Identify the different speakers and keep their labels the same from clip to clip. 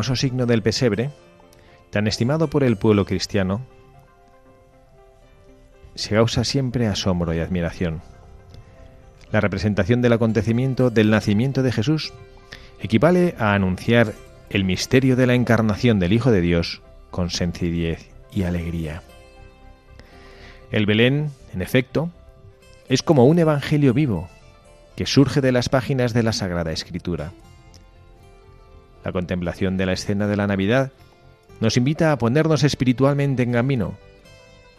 Speaker 1: Hermoso signo del pesebre, tan estimado por el pueblo cristiano, se causa siempre asombro y admiración. La representación del acontecimiento del nacimiento de Jesús equivale a anunciar el misterio de la encarnación del Hijo de Dios con sencillez y alegría. El Belén, en efecto, es como un evangelio vivo que surge de las páginas de la Sagrada Escritura. La contemplación de la escena de la Navidad nos invita a ponernos espiritualmente en camino,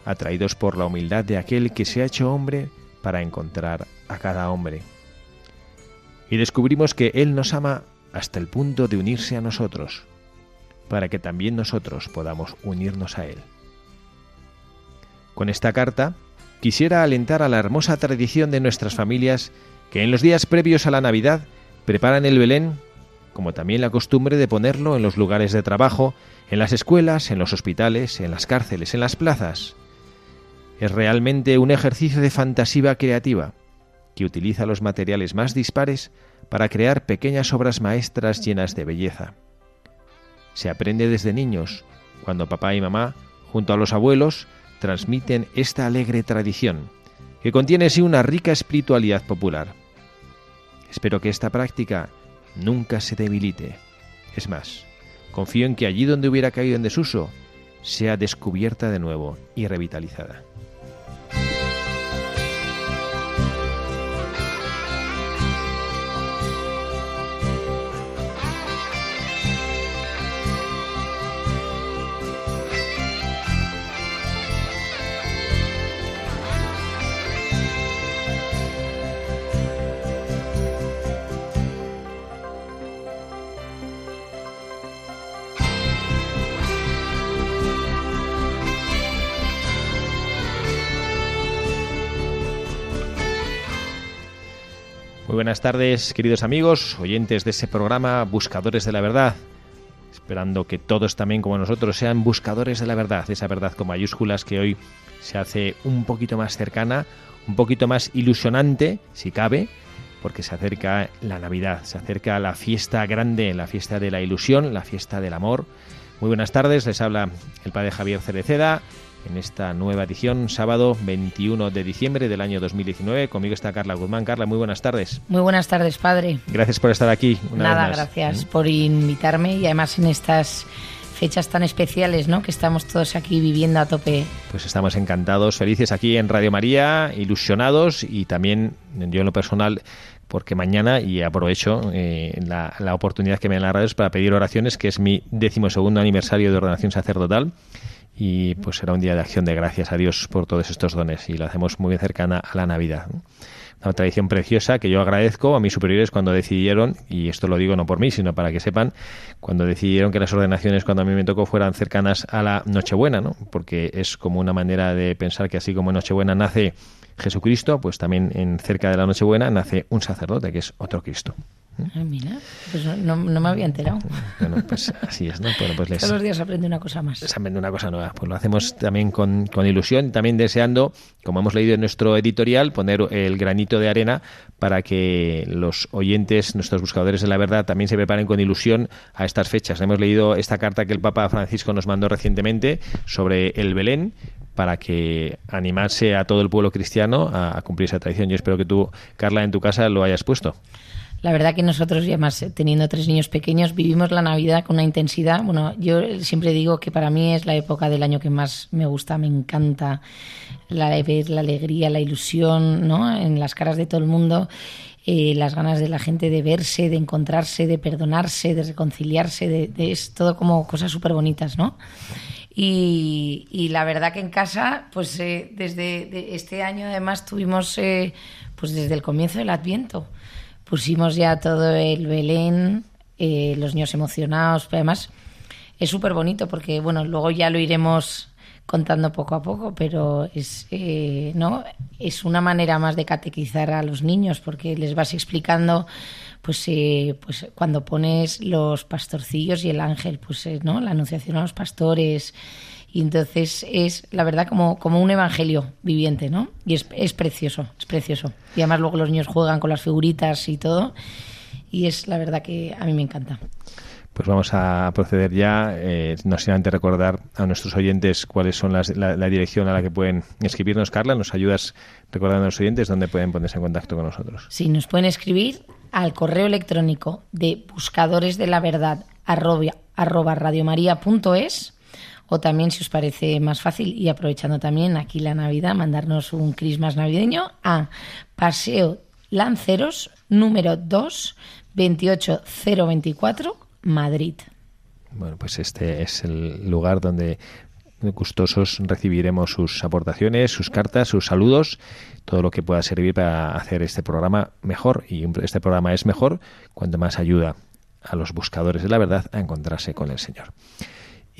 Speaker 1: atraídos por la humildad de aquel que se ha hecho hombre para encontrar a cada hombre. Y descubrimos que Él nos ama hasta el punto de unirse a nosotros, para que también nosotros podamos unirnos a Él. Con esta carta quisiera alentar a la hermosa tradición de nuestras familias que en los días previos a la Navidad preparan el Belén como también la costumbre de ponerlo en los lugares de trabajo, en las escuelas, en los hospitales, en las cárceles, en las plazas. Es realmente un ejercicio de fantasía creativa, que utiliza los materiales más dispares para crear pequeñas obras maestras llenas de belleza. Se aprende desde niños, cuando papá y mamá, junto a los abuelos, transmiten esta alegre tradición, que contiene sí una rica espiritualidad popular. Espero que esta práctica nunca se debilite. Es más, confío en que allí donde hubiera caído en desuso, sea descubierta de nuevo y revitalizada. Muy buenas tardes, queridos amigos, oyentes de ese programa Buscadores de la Verdad. Esperando que todos también como nosotros sean buscadores de la verdad, esa verdad con mayúsculas que hoy se hace un poquito más cercana, un poquito más ilusionante, si cabe, porque se acerca la Navidad, se acerca la fiesta grande, la fiesta de la ilusión, la fiesta del amor. Muy buenas tardes, les habla el padre Javier Cereceda en esta nueva edición, sábado 21 de diciembre del año 2019. Conmigo está Carla Guzmán. Carla, muy buenas tardes.
Speaker 2: Muy buenas tardes, padre.
Speaker 1: Gracias por estar aquí.
Speaker 2: Nada, gracias por invitarme y además en estas fechas tan especiales, ¿no? Que estamos todos aquí viviendo a tope.
Speaker 1: Pues estamos encantados, felices aquí en Radio María, ilusionados y también yo en lo personal porque mañana, y aprovecho eh, la, la, oportunidad que me dan las radios para pedir oraciones, que es mi decimosegundo aniversario de ordenación sacerdotal y pues será un día de acción de gracias a Dios por todos estos dones y lo hacemos muy cercana a la Navidad. Una tradición preciosa que yo agradezco a mis superiores cuando decidieron, y esto lo digo no por mí, sino para que sepan, cuando decidieron que las ordenaciones cuando a mí me tocó fueran cercanas a la Nochebuena, ¿no? porque es como una manera de pensar que así como en Nochebuena nace Jesucristo, pues también en cerca de la Nochebuena nace un sacerdote, que es otro Cristo.
Speaker 2: Ah, mira, pues no, me había enterado.
Speaker 1: Bueno, pues así es, ¿no? Bueno, pues
Speaker 2: Todos los días aprende una cosa más.
Speaker 1: Se aprende una cosa nueva. Pues lo hacemos también con, con ilusión, también deseando, como hemos leído en nuestro editorial, poner el granito de arena para que los oyentes, nuestros buscadores de la verdad, también se preparen con ilusión a estas fechas. Hemos leído esta carta que el Papa Francisco nos mandó recientemente sobre el Belén, para que animase a todo el pueblo cristiano a, a, cumplir esa tradición. Yo espero que tú, Carla, en tu casa lo hayas puesto.
Speaker 2: La verdad que nosotros, y además teniendo tres niños pequeños, vivimos la Navidad con una intensidad. Bueno, yo siempre digo que para mí es la época del año que más me gusta, me encanta la, ver la alegría, la ilusión, ¿no? En las caras de todo el mundo. Eh, las ganas de la gente de verse, de encontrarse, de perdonarse, de reconciliarse, de, es todo como cosas súper bonitas, ¿no? Y, la verdad que en casa, pues eh, desde este año además tuvimos, eh, pues desde el comienzo del Adviento, pusimos ya todo el Belén, los niños emocionados, pero además es súper bonito porque, bueno, luego ya lo iremos contando poco a poco, pero es, eh, ¿no? es una manera más de catequizar a los niños porque les vas explicando pues, eh, pues cuando pones los pastorcillos y el ángel, pues eh, ¿no? la anunciación a los pastores. Y entonces es, la verdad, como, como un evangelio viviente, ¿no? Y es, es precioso, es precioso. Y además luego los niños juegan con las figuritas y todo. Y es la verdad que a mí me encanta.
Speaker 1: Pues vamos a proceder ya, eh, no sin antes recordar a nuestros oyentes cuáles son las, la, dirección a la que pueden escribirnos. Carla, ¿nos ayudas recordando a los oyentes dónde pueden ponerse en contacto con nosotros?
Speaker 2: Sí, nos pueden escribir al correo electrónico de buscadores de la verdad arroba, arroba radiomaria.es o también, si os parece más fácil, y aprovechando también aquí la Navidad, mandarnos un Christmas navideño a Paseo Lanceros número 2 28024 Madrid.
Speaker 1: Bueno, pues este es el lugar donde gustosos recibiremos sus aportaciones, sus cartas, sus saludos, todo lo que pueda servir para hacer este programa mejor. Y este programa es mejor cuanto más ayuda a los buscadores de la verdad a encontrarse con el Señor.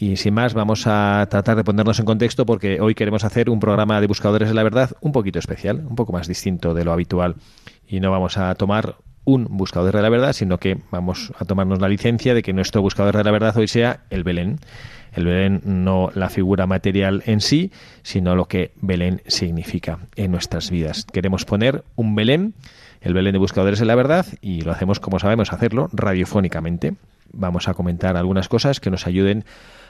Speaker 1: Y sin más, vamos a tratar de ponernos en contexto porque hoy queremos hacer un programa de buscadores de la verdad un poquito especial, un poco más distinto de lo habitual. Y no vamos a tomar un buscador de la verdad, sino que vamos a tomarnos la licencia de que nuestro buscador de la verdad hoy sea el Belén. El Belén no la figura material en sí, sino lo que Belén significa en nuestras vidas. Queremos poner un Belén, el Belén de buscadores de la verdad, y lo hacemos como sabemos hacerlo, radiofónicamente. Vamos a comentar algunas cosas que nos ayuden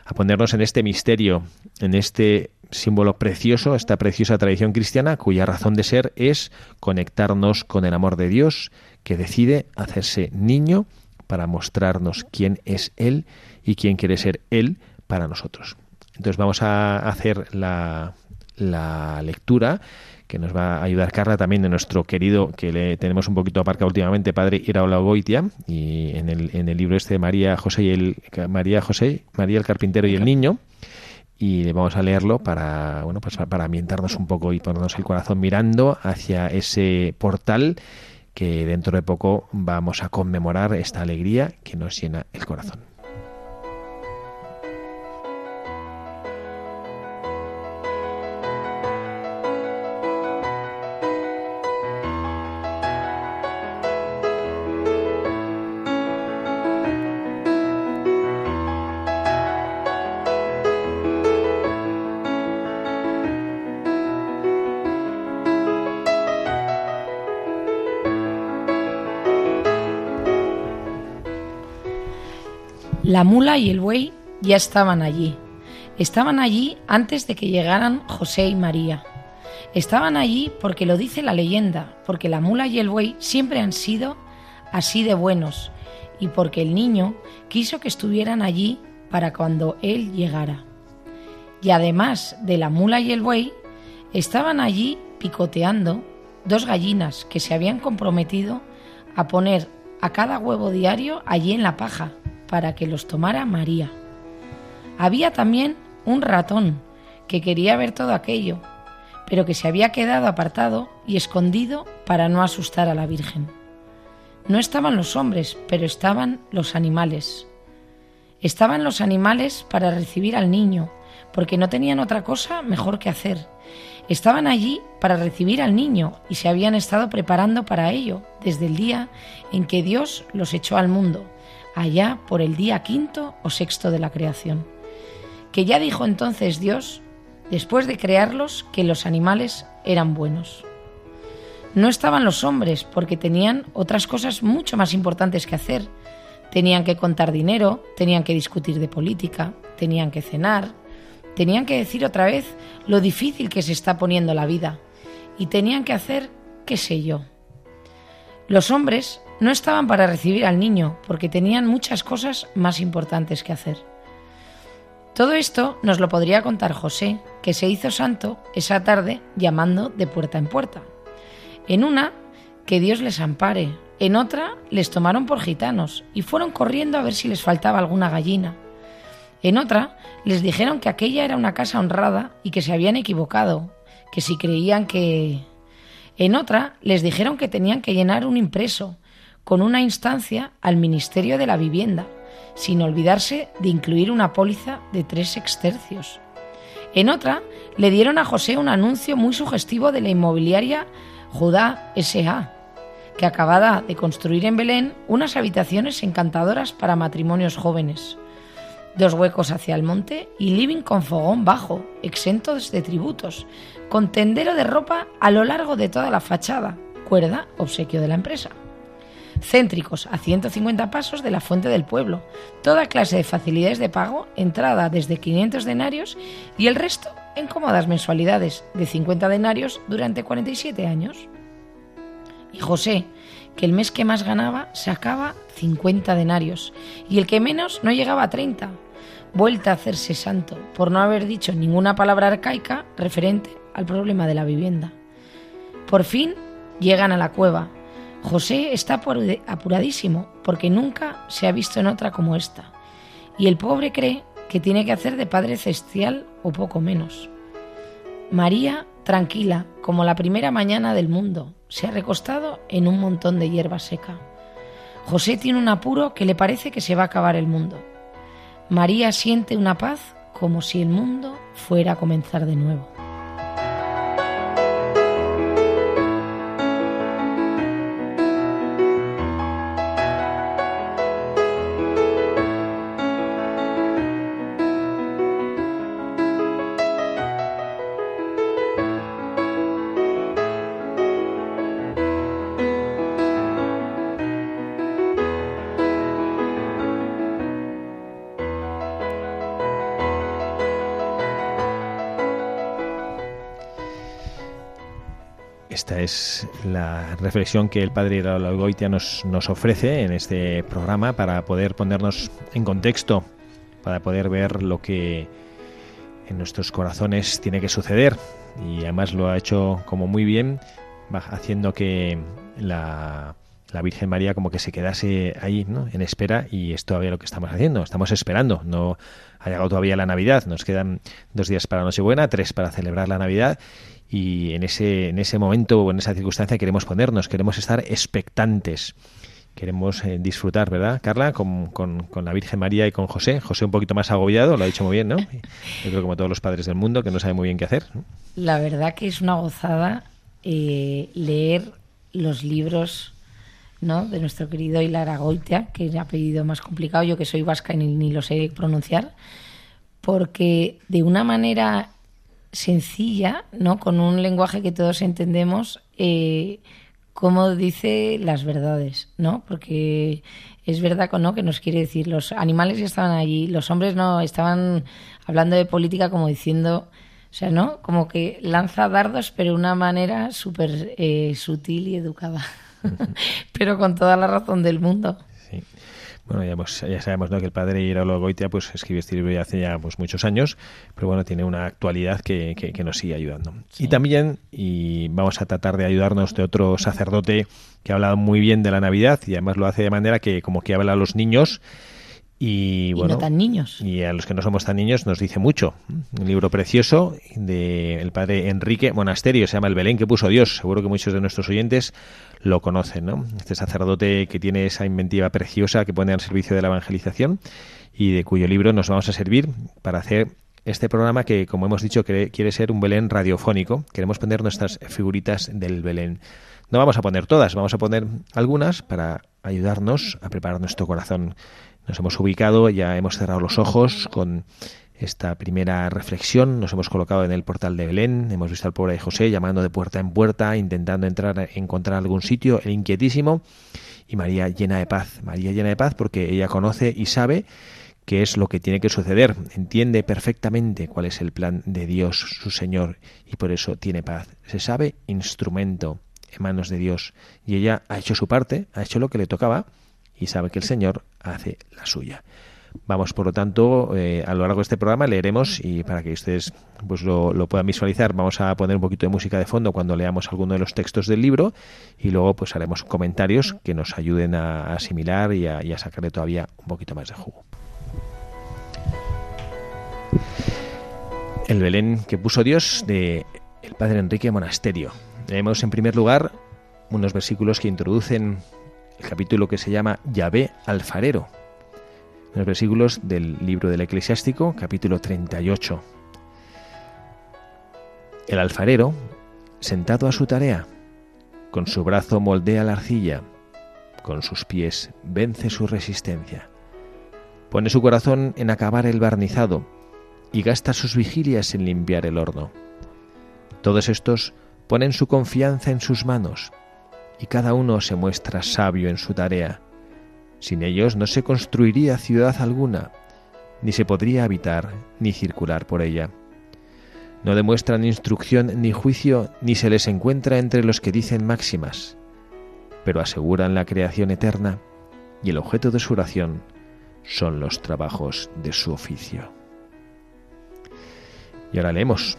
Speaker 1: a ponernos en este misterio, en este símbolo precioso, esta preciosa tradición cristiana, cuya razón de ser es conectarnos con el amor de Dios, que decide hacerse niño para mostrarnos quién es Él y quién quiere ser Él para nosotros. Entonces vamos a hacer la, la lectura que nos va a ayudar Carla también de nuestro querido, que le tenemos un poquito aparcado últimamente, padre Iraola Goitia, y en el, en el libro este María José y el María José, María el carpintero y el niño, y vamos a leerlo para bueno pues para ambientarnos un poco y ponernos el corazón mirando hacia ese portal que dentro de poco vamos a conmemorar esta alegría que nos llena el corazón.
Speaker 2: La mula y el buey ya estaban allí. Estaban allí antes de que llegaran José y María. Estaban allí porque lo dice la leyenda, porque la mula y el buey siempre han sido así de buenos y porque el niño quiso que estuvieran allí para cuando él llegara. Y además de la mula y el buey, estaban allí picoteando dos gallinas que se habían comprometido a poner a cada huevo diario allí en la paja para que los tomara María. Había también un ratón que quería ver todo aquello, pero que se había quedado apartado y escondido para no asustar a la Virgen. No estaban los hombres, pero estaban los animales. Estaban los animales para recibir al niño, porque no tenían otra cosa mejor que hacer. Estaban allí para recibir al niño y se habían estado preparando para ello desde el día en que Dios los echó al mundo allá por el día quinto o sexto de la creación. Que ya dijo entonces Dios, después de crearlos, que los animales eran buenos. No estaban los hombres porque tenían otras cosas mucho más importantes que hacer. Tenían que contar dinero, tenían que discutir de política, tenían que cenar, tenían que decir otra vez lo difícil que se está poniendo la vida y tenían que hacer qué sé yo. Los hombres no estaban para recibir al niño porque tenían muchas cosas más importantes que hacer. Todo esto nos lo podría contar José, que se hizo santo esa tarde llamando de puerta en puerta. En una, que Dios les ampare, en otra, les tomaron por gitanos y fueron corriendo a ver si les faltaba alguna gallina. En otra, les dijeron que aquella era una casa honrada y que se habían equivocado, que si creían que... En otra, les dijeron que tenían que llenar un impreso con una instancia al Ministerio de la Vivienda, sin olvidarse de incluir una póliza de tres sextercios. En otra, le dieron a José un anuncio muy sugestivo de la inmobiliaria Judá S.A., que acababa de construir en Belén unas habitaciones encantadoras para matrimonios jóvenes. Dos huecos hacia el monte y living con fogón bajo, exentos de tributos, con tendero de ropa a lo largo de toda la fachada, cuerda, obsequio de la empresa céntricos a 150 pasos de la fuente del pueblo, toda clase de facilidades de pago, entrada desde 500 denarios y el resto en cómodas mensualidades de 50 denarios durante 47 años. Y José, que el mes que más ganaba sacaba 50 denarios y el que menos no llegaba a 30. Vuelta a hacerse santo por no haber dicho ninguna palabra arcaica referente al problema de la vivienda. Por fin llegan a la cueva, José está apuradísimo porque nunca se ha visto en otra como esta, y el pobre cree que tiene que hacer de padre celestial o poco menos. María, tranquila, como la primera mañana del mundo, se ha recostado en un montón de hierba seca. José tiene un apuro que le parece que se va a acabar el mundo. María siente una paz como si el mundo fuera a comenzar de nuevo.
Speaker 1: Es la reflexión que el padre Goitia nos, nos ofrece en este programa para poder ponernos en contexto, para poder ver lo que en nuestros corazones tiene que suceder. Y además lo ha hecho como muy bien, haciendo que la, la Virgen María como que se quedase ahí ¿no? en espera y es todavía lo que estamos haciendo, estamos esperando, no ha llegado todavía la Navidad, nos quedan dos días para Nochebuena, tres para celebrar la Navidad y en ese, en ese momento o en esa circunstancia queremos ponernos, queremos estar expectantes. Queremos eh, disfrutar, ¿verdad, Carla? Con, con, la Virgen María y con José. José un poquito más agobiado, lo ha dicho muy bien, ¿no? Yo creo como todos los padres del mundo, que no sabe muy bien qué hacer.
Speaker 2: La verdad que es una gozada eh, leer los libros ¿no? de nuestro querido Hilar Goitia, que es el apellido más complicado, yo que soy vasca y ni, ni lo sé pronunciar, porque de una manera sencilla, ¿no? Con un lenguaje que todos entendemos, eh, como dice las verdades, ¿no? Porque es verdad ¿no? que nos quiere decir, los animales ya estaban allí, los hombres no, estaban hablando de política como diciendo, o sea, ¿no? Como que lanza dardos, pero de una manera súper eh, sutil y educada, pero con toda la razón del mundo.
Speaker 1: Bueno, ya, ya sabemos ¿no? que el padre Iraulo Goitia pues, escribió este libro hace ya pues, muchos años, pero bueno, tiene una actualidad que, que, nos sigue ayudando. Y también, y vamos a tratar de ayudarnos de otro sacerdote que ha hablado muy bien de la Navidad y además lo hace de manera que como que habla a los niños y, bueno,
Speaker 2: no tan niños.
Speaker 1: Y a los que no somos tan niños nos dice mucho. Un libro precioso del el padre Enrique Monasterio, se llama El Belén que puso Dios. Seguro que muchos de nuestros oyentes lo conocen, ¿no? Este sacerdote que tiene esa inventiva preciosa que pone al servicio de la evangelización y de cuyo libro nos vamos a servir para hacer este programa que, como hemos dicho, quiere ser un Belén radiofónico. Queremos poner nuestras figuritas del Belén. No vamos a poner todas, vamos a poner algunas para ayudarnos a preparar nuestro corazón nos hemos ubicado, ya hemos cerrado los ojos con esta primera reflexión, nos hemos colocado en el portal de Belén, hemos visto al pobre José llamando de puerta en puerta, intentando entrar, encontrar algún sitio, el inquietísimo, y María llena de paz, María llena de paz porque ella conoce y sabe qué es lo que tiene que suceder, entiende perfectamente cuál es el plan de Dios, su Señor, y por eso tiene paz. Se sabe instrumento, en manos de Dios. Y ella ha hecho su parte, ha hecho lo que le tocaba y sabe que el Señor hace la suya. Vamos, por lo tanto, eh, a lo largo de este programa leeremos y para que ustedes pues lo, puedan visualizar, vamos a poner un poquito de música de fondo cuando leamos alguno de los textos del libro y luego pues haremos comentarios que nos ayuden a asimilar y a, y a sacarle todavía un poquito más de jugo. El Belén que puso Dios de el Padre Enrique Monasterio. Leemos en primer lugar unos versículos que introducen el capítulo que se llama Yahvé alfarero, los versículos del libro del Eclesiástico, capítulo 38. El alfarero, sentado a su tarea, con su brazo moldea la arcilla, con sus pies vence su resistencia. Pone su corazón en acabar el barnizado y gasta sus vigilias en limpiar el horno. Todos estos ponen su confianza en sus manos y cada uno se muestra sabio en su tarea sin ellos no se construiría ciudad alguna, ni se podría habitar ni circular por ella. No demuestran instrucción ni juicio, ni se les encuentra entre los que dicen máximas, pero aseguran la creación eterna y el objeto de su oración son los trabajos de su oficio. Y ahora leemos.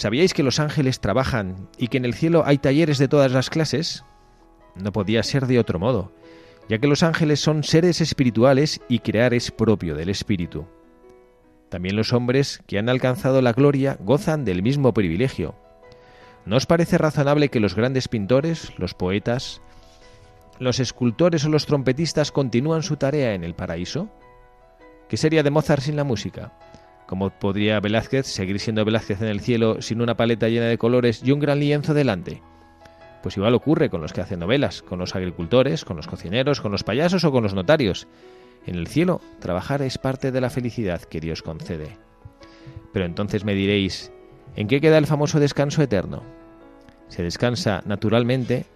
Speaker 1: ¿Sabíais que los ángeles trabajan y que en el cielo hay talleres de todas las clases? No podía ser de otro modo ya que los ángeles son seres espirituales y crear es propio del espíritu. También los hombres que han alcanzado la gloria gozan del mismo privilegio. ¿No os parece razonable que los grandes pintores, los poetas, los escultores o los trompetistas continúan su tarea en el paraíso? ¿Qué sería de Mozart sin la música? ¿Cómo podría Velázquez seguir siendo Velázquez en el cielo sin una paleta llena de colores y un gran lienzo delante? Pues igual ocurre con los que hacen novelas, con los agricultores, con los cocineros, con los payasos o con los notarios. En el cielo, trabajar es parte de la felicidad que Dios concede. Pero entonces me diréis, ¿en qué queda el famoso descanso eterno? Se descansa naturalmente,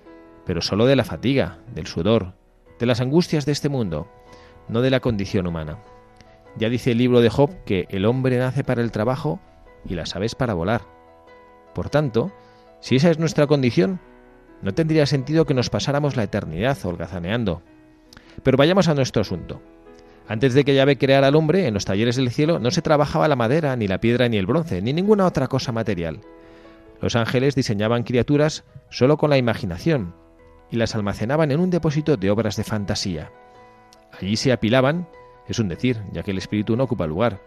Speaker 1: pero solo de la fatiga, del sudor, de las angustias de este mundo, no de la condición humana. Ya dice el libro de Job que el hombre nace para el trabajo y las aves para volar. Por tanto, si esa es nuestra condición, no tendría sentido que nos pasáramos la eternidad holgazaneando. Pero vayamos a nuestro asunto. Antes de que Yahvé creara al hombre, en los talleres del cielo no se trabajaba la madera, ni la piedra, ni el bronce, ni ninguna otra cosa material. Los ángeles diseñaban criaturas solo con la imaginación y las almacenaban en un depósito de obras de fantasía. Allí se apilaban, es un decir, ya que el espíritu no ocupa lugar,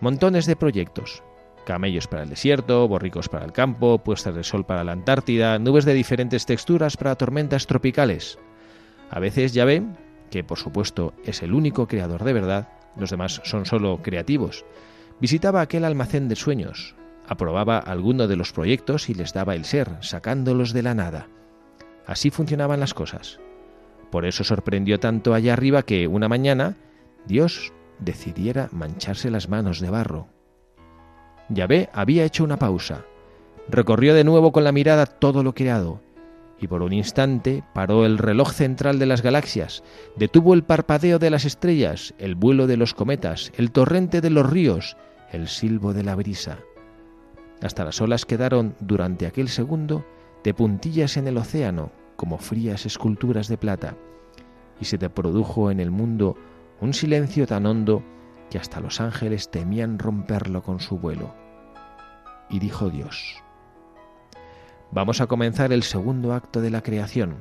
Speaker 1: montones de proyectos, camellos para el desierto, borricos para el campo, puestas de sol para la Antártida, nubes de diferentes texturas para tormentas tropicales. A veces ya ven que por supuesto es el único creador de verdad, los demás son solo creativos. Visitaba aquel almacén de sueños, aprobaba alguno de los proyectos y les daba el ser, sacándolos de la nada. Así funcionaban las cosas. Por eso sorprendió tanto allá arriba que una mañana Dios decidiera mancharse las manos de barro Yahvé había hecho una pausa. Recorrió de nuevo con la mirada todo lo creado, y por un instante paró el reloj central de las galaxias, detuvo el parpadeo de las estrellas, el vuelo de los cometas, el torrente de los ríos, el silbo de la brisa. Hasta las olas quedaron durante aquel segundo de puntillas en el océano, como frías esculturas de plata, y se te produjo en el mundo un silencio tan hondo que hasta los ángeles temían romperlo con su vuelo. Y dijo Dios, Vamos a comenzar el segundo acto de la creación.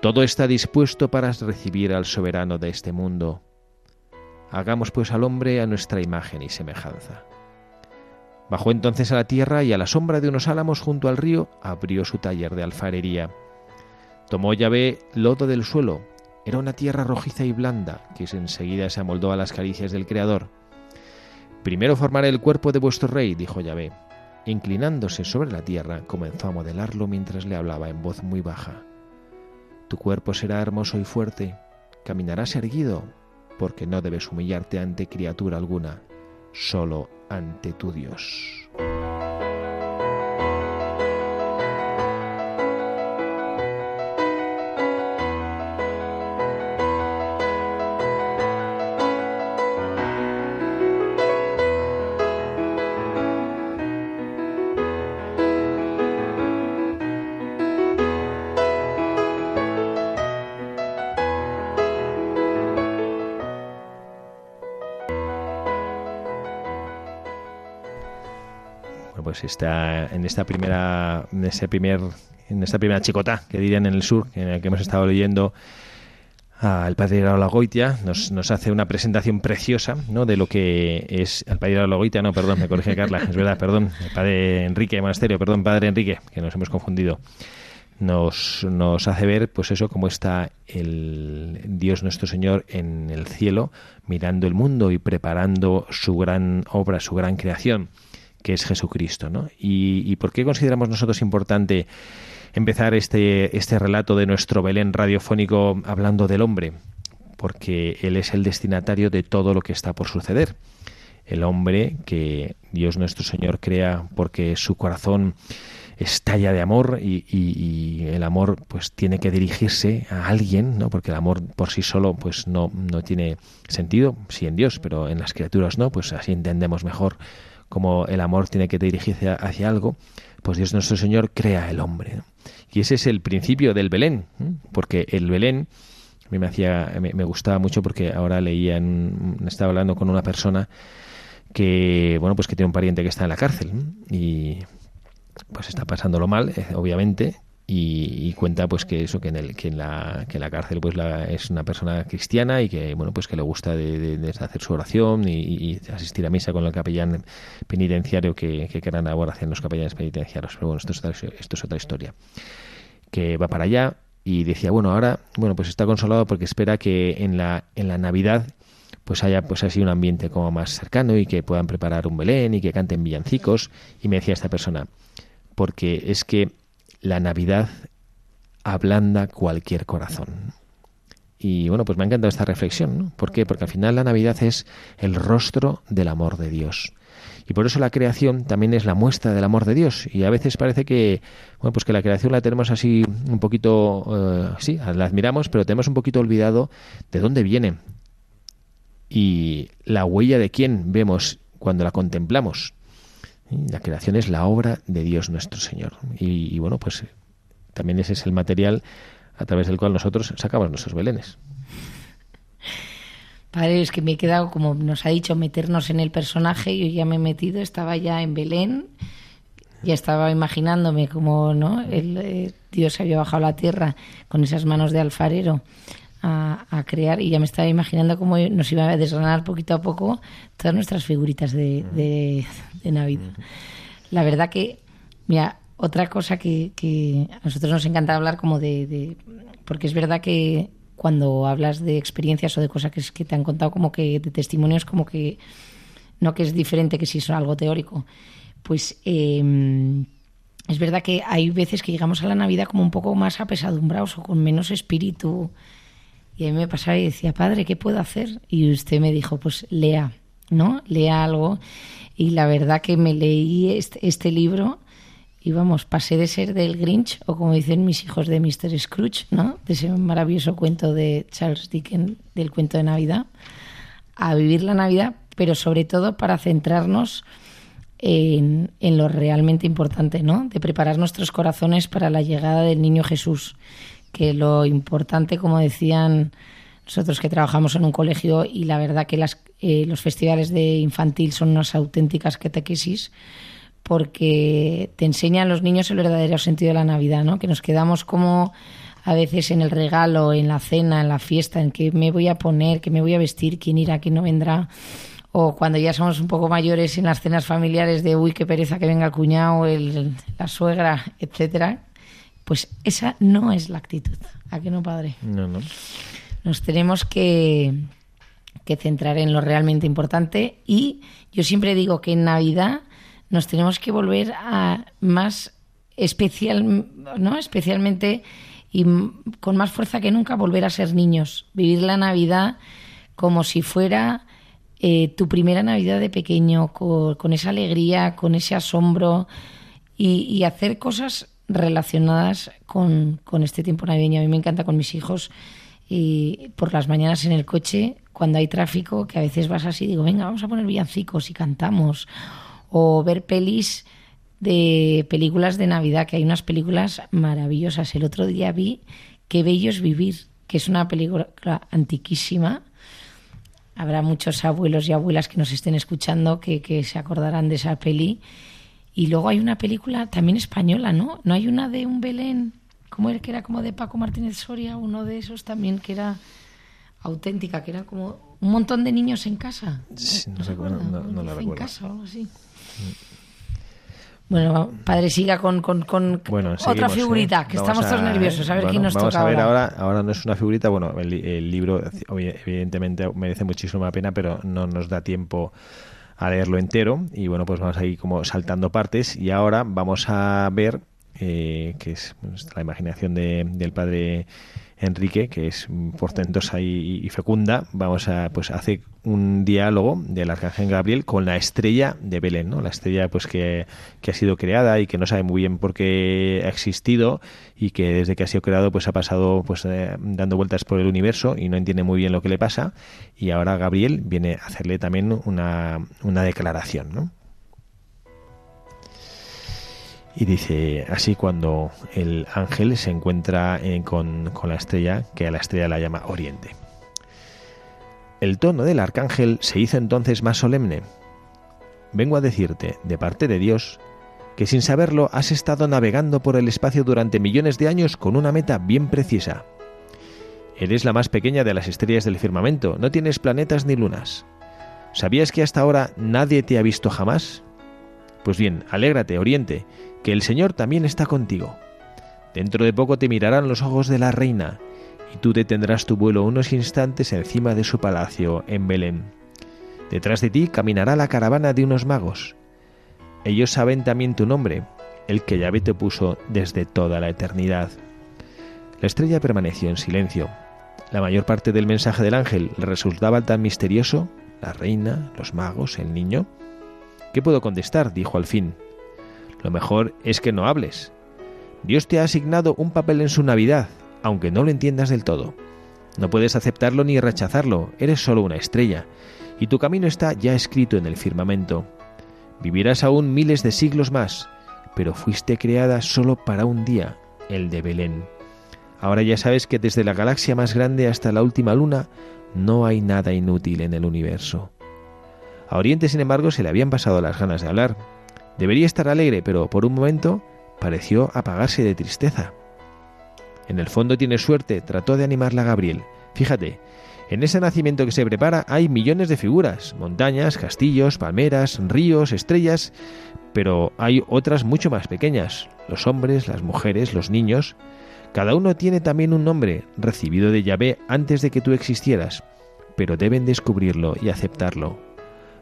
Speaker 1: Todo está dispuesto para recibir al soberano de este mundo. Hagamos pues al hombre a nuestra imagen y semejanza. Bajó entonces a la tierra y a la sombra de unos álamos junto al río abrió su taller de alfarería. Tomó llave lodo del suelo, era una tierra rojiza y blanda que enseguida se amoldó a las caricias del Creador. Primero formaré el cuerpo de vuestro rey, dijo Yahvé. Inclinándose sobre la tierra, comenzó a modelarlo mientras le hablaba en voz muy baja. Tu cuerpo será hermoso y fuerte, caminarás erguido, porque no debes humillarte ante criatura alguna, solo ante tu Dios. Está en esta primera, en ese primer, en esta primera chicota que dirían en el sur, en el que hemos estado leyendo al padre Goitia nos, nos hace una presentación preciosa ¿no? de lo que es el padre Goitia, no, perdón, me corrige Carla, es verdad, perdón, el padre Enrique Monasterio, perdón, padre Enrique, que nos hemos confundido. Nos, nos hace ver, pues eso, cómo está el Dios nuestro Señor en el cielo, mirando el mundo y preparando su gran obra, su gran creación, que es Jesucristo, ¿no? ¿Y, por qué consideramos nosotros importante empezar este, este relato de nuestro Belén radiofónico hablando del hombre, porque él es el destinatario de todo lo que está por suceder. El hombre que Dios nuestro Señor crea porque su corazón estalla de amor y, y, el amor pues tiene que dirigirse a alguien, ¿no? Porque el amor por sí solo pues no, no tiene sentido, sí en Dios, pero en las criaturas no, pues así entendemos mejor cómo el amor tiene que dirigirse hacia algo, pues Dios nuestro Señor crea el hombre. Y ese es el principio del Belén, porque el Belén a mí me hacía me, gustaba mucho porque ahora leía en, estaba hablando con una persona que bueno pues que tiene un pariente que está en la cárcel y pues está pasándolo mal eh, obviamente y, cuenta pues que eso que en el que en la que en la cárcel pues la, es una persona cristiana y que bueno pues que le gusta de, hacer su oración y, asistir a misa con el capellán penitenciario que, que gran labor hacen los capellanes penitenciarios. Pero bueno esto es otra, esto es otra historia. Que va para allá y decía bueno ahora bueno pues está consolado porque espera que en la en la navidad pues haya pues así un ambiente como más cercano y que puedan preparar un belén y que canten villancicos. Y me decía esta persona porque es que la Navidad ablanda cualquier corazón. Y bueno, pues me ha encantado esta reflexión. ¿no? ¿Por qué? Porque al final la Navidad es el rostro del amor de Dios. Y por eso la creación también es la muestra del amor de Dios. Y a veces parece que, bueno, pues que la creación la tenemos así un poquito, eh, sí, la admiramos, pero tenemos un poquito olvidado de dónde viene. Y la huella de quién vemos cuando la contemplamos. La creación es la obra de Dios nuestro Señor. Y, bueno, pues también ese es el material a través del cual nosotros sacamos nuestros belenes.
Speaker 2: Padre, es que me he quedado, como nos ha dicho, meternos en el personaje. Yo ya me he metido, estaba ya en Belén, ya estaba imaginándome como ¿no? el, eh, Dios había bajado la tierra con esas manos de alfarero a, crear. Y ya me estaba imaginando cómo nos iba a desgranar poquito a poco todas nuestras figuritas de, Navidad. La verdad que, mira, otra cosa que, a nosotros nos encanta hablar como de, porque es verdad que cuando hablas de experiencias o de cosas que, que te han contado como que de testimonios como que no que es diferente que si son algo teórico. Pues em, es verdad que hay veces que llegamos a la Navidad como un poco más apesadumbrados o con menos espíritu y a mí me pasaba y decía, padre, ¿qué puedo hacer? Y usted me dijo, pues lea, ¿no? Lea algo. Y la verdad que me leí este, este libro y vamos, pasé de ser del Grinch, o como dicen mis hijos, de Mr. Scrooge, ¿no? De ese maravilloso cuento de Charles Dickens, del cuento de Navidad, a vivir la Navidad, pero sobre todo para centrarnos en, en lo realmente importante, ¿no? De preparar nuestros corazones para la llegada del niño Jesús que lo importante, como decían nosotros que trabajamos en un colegio y la verdad que las, eh, los festivales de infantil son unas auténticas catequesis porque te enseñan los niños el verdadero sentido de la Navidad, ¿no? Que nos quedamos como a veces en el regalo, en la cena, en la fiesta, en qué me voy a poner, qué me voy a vestir, quién irá, quién no vendrá. O cuando ya somos un poco mayores en las cenas familiares de uy, qué pereza que venga el cuñado, el, la suegra, etcétera, pues esa no es la actitud. ¿A qué no, padre?
Speaker 1: No, no.
Speaker 2: Nos tenemos que, que centrar en lo realmente importante y yo siempre digo que en Navidad nos tenemos que volver a más especial, ¿no? especialmente y con más fuerza que nunca volver a ser niños, vivir la Navidad como si fuera eh, tu primera Navidad de pequeño, con, esa alegría, con ese asombro y, y hacer cosas relacionadas con, este tiempo navideño. A mí me encanta con mis hijos y por las mañanas en el coche, cuando hay tráfico, que a veces vas así, digo, venga, vamos a poner villancicos y cantamos. O ver pelis de películas de Navidad, que hay unas películas maravillosas. El otro día vi Qué bello es vivir, que es una película antiquísima. Habrá muchos abuelos y abuelas que nos estén escuchando que, que se acordarán de esa peli Y luego hay una película también española, ¿no? ¿No hay una de un Belén? ¿Cómo era que era como de Paco Martínez Soria? Uno de esos también que era auténtica, que era como un montón de niños en casa.
Speaker 1: Sí, no, recuerdo, no, no la
Speaker 2: en
Speaker 1: recuerdo.
Speaker 2: casa o algo así. Bueno, padre, siga con, con, con
Speaker 1: Bueno,
Speaker 2: otra
Speaker 1: seguimos,
Speaker 2: figurita,
Speaker 1: ¿eh?
Speaker 2: que
Speaker 1: Vamos
Speaker 2: estamos todos
Speaker 1: a-
Speaker 2: nerviosos. A ver
Speaker 1: bueno,
Speaker 2: quién nos
Speaker 1: vamos
Speaker 2: toca
Speaker 1: a ver
Speaker 2: ahora.
Speaker 1: ahora. Ahora no es una figurita. Bueno, el, el libro evidentemente merece muchísima pena, pero no nos da tiempo a leerlo entero. Y bueno, pues vamos a ir como saltando partes. Y ahora vamos a ver, eh, que es pues, la imaginación de- del padre Enrique, que es portentosa y, y fecunda, vamos a, pues hace un diálogo del arcángel Gabriel con la estrella de Belén, ¿no? La estrella pues que, que ha sido creada y que no sabe muy bien por qué ha existido y que desde que ha sido creado pues ha pasado pues eh, dando vueltas por el universo y no entiende muy bien lo que le pasa y ahora Gabriel viene a hacerle también una, una declaración, ¿no? Y dice así cuando el ángel se encuentra eh, con, con la estrella, que a la estrella la llama Oriente. El tono del arcángel se hizo entonces más solemne. Vengo a decirte, de parte de Dios, que sin saberlo has estado navegando por el espacio durante millones de años con una meta bien precisa. Eres la más pequeña de las estrellas del firmamento, no tienes planetas ni lunas. ¿Sabías que hasta ahora nadie te ha visto jamás? Pues bien, alégrate, Oriente, que el Señor también está contigo. Dentro de poco te mirarán los ojos de la reina, y tú detendrás tu vuelo unos instantes encima de su palacio en Belén. Detrás de ti caminará la caravana de unos magos. Ellos saben también tu nombre, el que Yahvé te puso desde toda la eternidad. La estrella permaneció en silencio. La mayor parte del mensaje del ángel le resultaba tan misterioso, la reina, los magos, el niño. ¿Qué puedo contestar? dijo al fin. Lo mejor es que no hables. Dios te ha asignado un papel en su Navidad, aunque no lo entiendas del todo. No puedes aceptarlo ni rechazarlo, eres solo una estrella, y tu camino está ya escrito en el firmamento. Vivirás aún miles de siglos más, pero fuiste creada solo para un día, el de Belén. Ahora ya sabes que desde la galaxia más grande hasta la última luna no hay nada inútil en el universo. A Oriente, sin embargo, se le habían pasado las ganas de hablar. Debería estar alegre, pero por un momento pareció apagarse de tristeza. En el fondo tiene suerte, trató de animarla Gabriel. Fíjate, en ese nacimiento que se prepara hay millones de figuras, montañas, castillos, palmeras, ríos, estrellas, pero hay otras mucho más pequeñas, los hombres, las mujeres, los niños. Cada uno tiene también un nombre, recibido de Yahvé antes de que tú existieras, pero deben descubrirlo y aceptarlo.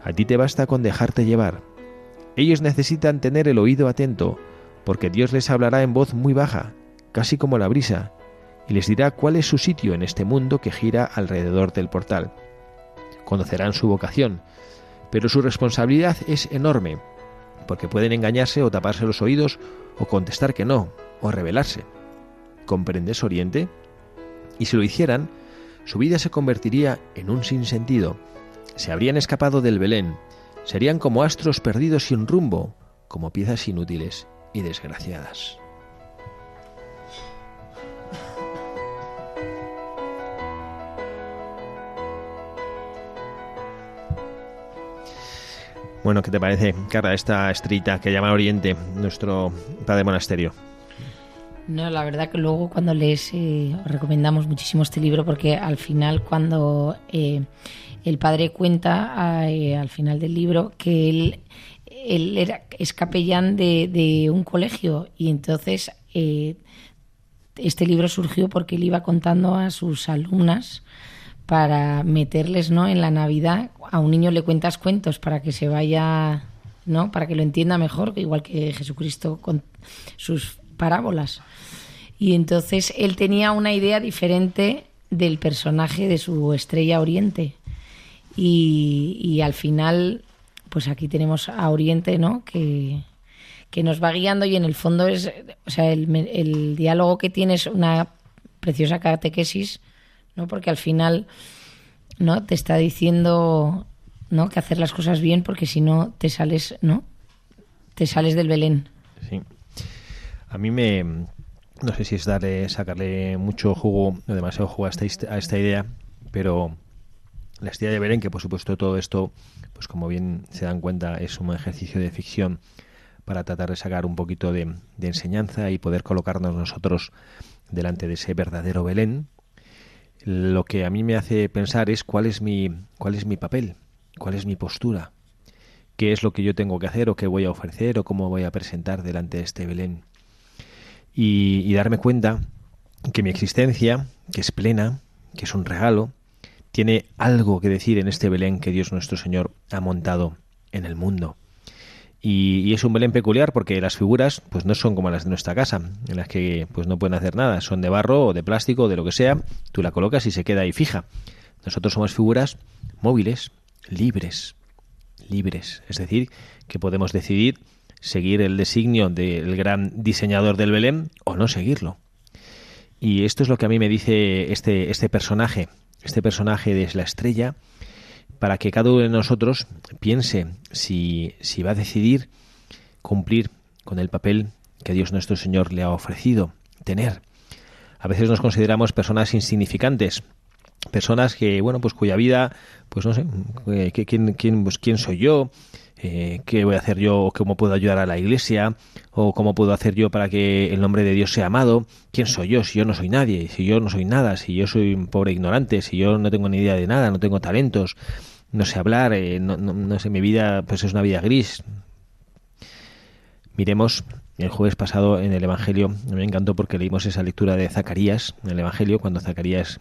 Speaker 1: A ti te basta con dejarte llevar. Ellos necesitan tener el oído atento, porque Dios les hablará en voz muy baja, casi como la brisa, y les dirá cuál es su sitio en este mundo que gira alrededor del portal. Conocerán su vocación, pero su responsabilidad es enorme, porque pueden engañarse o taparse los oídos, o contestar que no, o rebelarse. ¿Comprendes, Oriente? Y si lo hicieran, su vida se convertiría en un sinsentido. Se habrían escapado del Belén, serían como astros perdidos sin rumbo, como piezas inútiles y desgraciadas. Bueno, ¿qué te parece, Carla, esta estrellita que llama Oriente, nuestro padre monasterio?
Speaker 2: No, la verdad que luego cuando lees eh, os recomendamos muchísimo este libro porque al final cuando eh, el padre cuenta eh, al final del libro que él, era, es capellán de, de un colegio y entonces eh, este libro surgió porque él iba contando a sus alumnas para meterles ¿no? en la Navidad. A un niño le cuentas cuentos para que se vaya, ¿no? para que lo entienda mejor, igual que Jesucristo con sus parábolas. Y entonces él tenía una idea diferente del personaje de su estrella Oriente. Y, al final, pues aquí tenemos a Oriente, ¿no? Que, que nos va guiando y en el fondo es, o sea, el, el diálogo que tiene es una preciosa catequesis, ¿no? Porque al final, ¿no? Te está diciendo, ¿no? Que hacer las cosas bien porque si no te sales, ¿no? Te sales del Belén.
Speaker 1: Sí. A mí me, no sé si es darle, sacarle mucho jugo, demasiado jugo a esta, a esta idea, pero la estrella de Belén, que por supuesto todo esto, pues como bien se dan cuenta, es un ejercicio de ficción para tratar de sacar un poquito de, enseñanza y poder colocarnos nosotros delante de ese verdadero Belén, lo que a mí me hace pensar es cuál es mi, cuál es mi papel, cuál es mi postura, qué es lo que yo tengo que hacer o qué voy a ofrecer o cómo voy a presentar delante de este Belén. Y, y darme cuenta que mi existencia, que es plena, que es un regalo, tiene algo que decir en este Belén que Dios nuestro Señor ha montado en el mundo. Y, es un Belén peculiar porque las figuras pues no son como las de nuestra casa, en las que pues no pueden hacer nada, son de barro o de plástico o de lo que sea, tú la colocas y se queda ahí fija. Nosotros somos figuras móviles, libres, libres, es decir, que podemos decidir seguir el designio del gran diseñador del Belén o no seguirlo. Y esto es lo que a mí me dice este, este personaje, este personaje de la estrella, para que cada uno de nosotros piense si, si va a decidir cumplir con el papel que Dios nuestro Señor le ha ofrecido tener. A veces nos consideramos personas insignificantes, personas que, bueno, pues cuya vida, pues no sé, eh, ¿quién, quién, pues, quién soy yo? Eh, qué voy a hacer yo, cómo puedo ayudar a la iglesia, o cómo puedo hacer yo para que el nombre de Dios sea amado, quién soy yo, si yo no soy nadie, si yo no soy nada, si yo soy un pobre ignorante, si yo no tengo ni idea de nada, no tengo talentos, no sé hablar, eh, no, no, sé, mi vida pues es una vida gris. Miremos el jueves pasado en el Evangelio, me encantó porque leímos esa lectura de Zacarías en el Evangelio, cuando Zacarías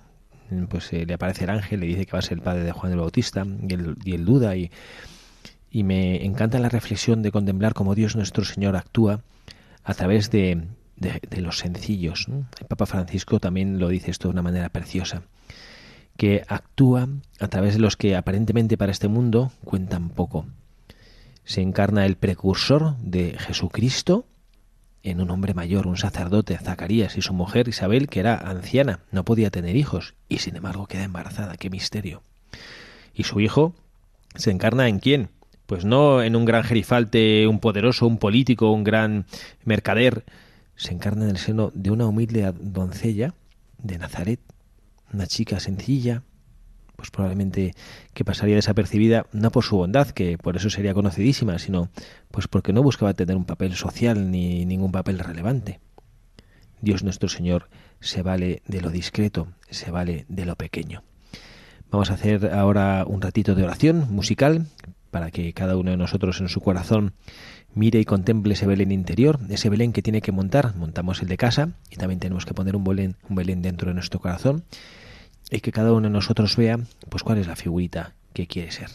Speaker 1: pues eh, le aparece el ángel, le dice que va a ser el padre de Juan el Bautista, y él, y él duda y y me encanta la reflexión de contemplar cómo Dios nuestro Señor actúa a través de, de, los sencillos. El Papa Francisco también lo dice esto de una manera preciosa, que actúa a través de los que aparentemente para este mundo cuentan poco. Se encarna el precursor de Jesucristo en un hombre mayor, un sacerdote, Zacarías, y su mujer Isabel, que era anciana, no podía tener hijos, y sin embargo queda embarazada, qué misterio. Y su hijo se encarna en quién? Pues no en un gran gerifalte, un poderoso, un político, un gran mercader, se encarna en el seno de una humilde doncella de Nazaret, una chica sencilla, pues probablemente que pasaría desapercibida no por su bondad, que por eso sería conocidísima, sino pues porque no buscaba tener un papel social ni ningún papel relevante. Dios nuestro Señor se vale de lo discreto, se vale de lo pequeño. Vamos a hacer ahora un ratito de oración musical para que cada uno de nosotros en su corazón mire y contemple ese Belén interior, ese Belén que tiene que montar, montamos el de casa y también tenemos que poner un Belén, un Belén dentro de nuestro corazón y que cada uno de nosotros vea pues cuál es la figurita que quiere ser.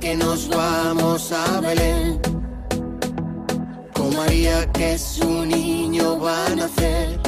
Speaker 3: Que nos vamos a Belén. Con María que su niño va a nacer.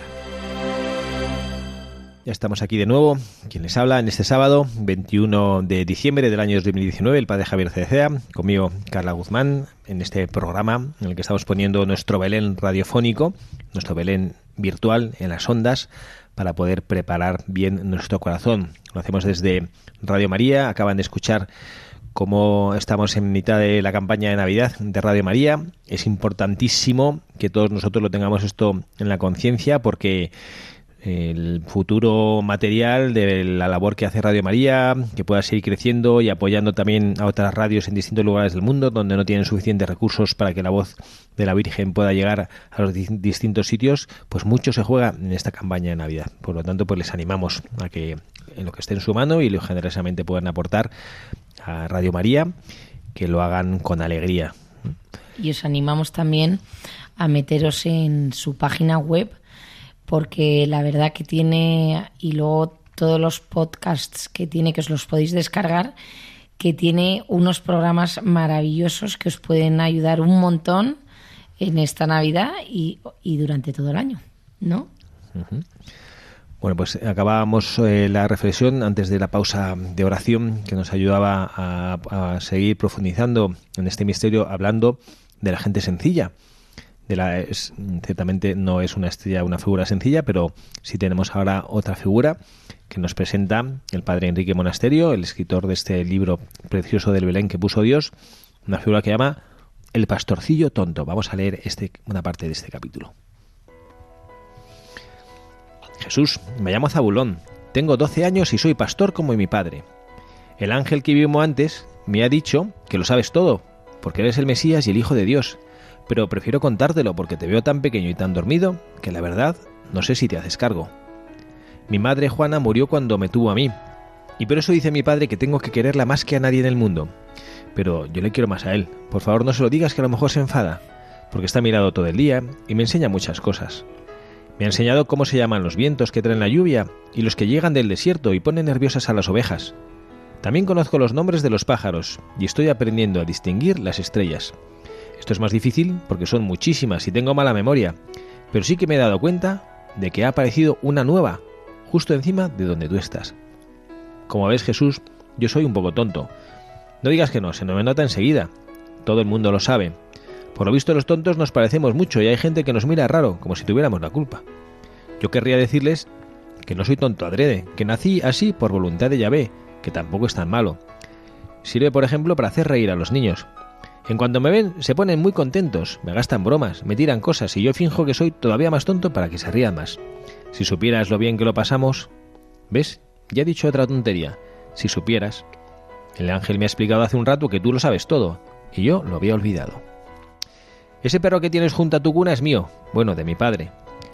Speaker 1: Estamos aquí de nuevo. Quien les habla en este sábado, 21 de diciembre del año 2019, el padre Javier Cecea, conmigo Carla Guzmán, en este programa en el que estamos poniendo nuestro Belén radiofónico, nuestro Belén virtual en las ondas, para poder preparar bien nuestro corazón. Lo hacemos desde Radio María. Acaban de escuchar cómo estamos en mitad de la campaña de Navidad de Radio María. Es importantísimo que todos nosotros lo tengamos esto en la conciencia porque el futuro material de la labor que hace Radio María, que pueda seguir creciendo y apoyando también a otras radios en distintos lugares del mundo donde no tienen suficientes recursos para que la voz de la Virgen pueda llegar a los distintos sitios, pues mucho se juega en esta campaña de Navidad. Por lo tanto, pues les animamos a que en lo que esté en su mano y lo generosamente puedan aportar a Radio María, que lo hagan con alegría.
Speaker 2: Y os animamos también a meteros en su página web porque la verdad que tiene, y luego todos los podcasts que tiene, que os los podéis descargar, que tiene unos programas maravillosos que os pueden ayudar un montón en esta Navidad y, durante todo el año, ¿no?
Speaker 1: Bueno, pues acabábamos eh, la reflexión antes de la pausa de oración que nos ayudaba a, a seguir profundizando en este misterio hablando de la gente sencilla de la, es, ciertamente no es una estrella, una figura sencilla, pero sí tenemos ahora otra figura que nos presenta el padre Enrique Monasterio, el escritor de este libro precioso del Belén que puso Dios, una figura que llama El pastorcillo tonto. Vamos a leer este, una parte de este capítulo. Jesús, me llamo Zabulón, tengo 12 años y soy pastor como mi padre. El ángel que vimos antes me ha dicho que lo sabes todo, porque eres el Mesías y el Hijo de Dios pero prefiero contártelo porque te veo tan pequeño y tan dormido que la verdad no sé si te haces cargo. Mi madre Juana murió cuando me tuvo a mí, y por eso dice mi padre que tengo que quererla más que a nadie en el mundo. Pero yo le quiero más a él. Por favor no se lo digas que a lo mejor se enfada, porque está mirado todo el día y me enseña muchas cosas. Me ha enseñado cómo se llaman los vientos que traen la lluvia y los que llegan del desierto y ponen nerviosas a las ovejas. También conozco los nombres de los pájaros y estoy aprendiendo a distinguir las estrellas. Esto es más difícil porque son muchísimas y tengo mala memoria, pero sí que me he dado cuenta de que ha aparecido una nueva, justo encima de donde tú estás. Como ves Jesús, yo soy un poco tonto. No digas que no, se me nota enseguida. Todo el mundo lo sabe. Por lo visto los tontos nos parecemos mucho y hay gente que nos mira raro, como si tuviéramos la culpa. Yo querría decirles que no soy tonto adrede, que nací así por voluntad de Yahvé, que tampoco es tan malo. Sirve, por ejemplo, para hacer reír a los niños. En cuanto me ven, se ponen muy contentos, me gastan bromas, me tiran cosas y yo finjo que soy todavía más tonto para que se rían más. Si supieras lo bien que lo pasamos... ¿Ves? Ya he dicho otra tontería. Si supieras... El ángel me ha explicado hace un rato que tú lo sabes todo, y yo lo había olvidado. Ese perro que tienes junto a tu cuna es mío, bueno, de mi padre.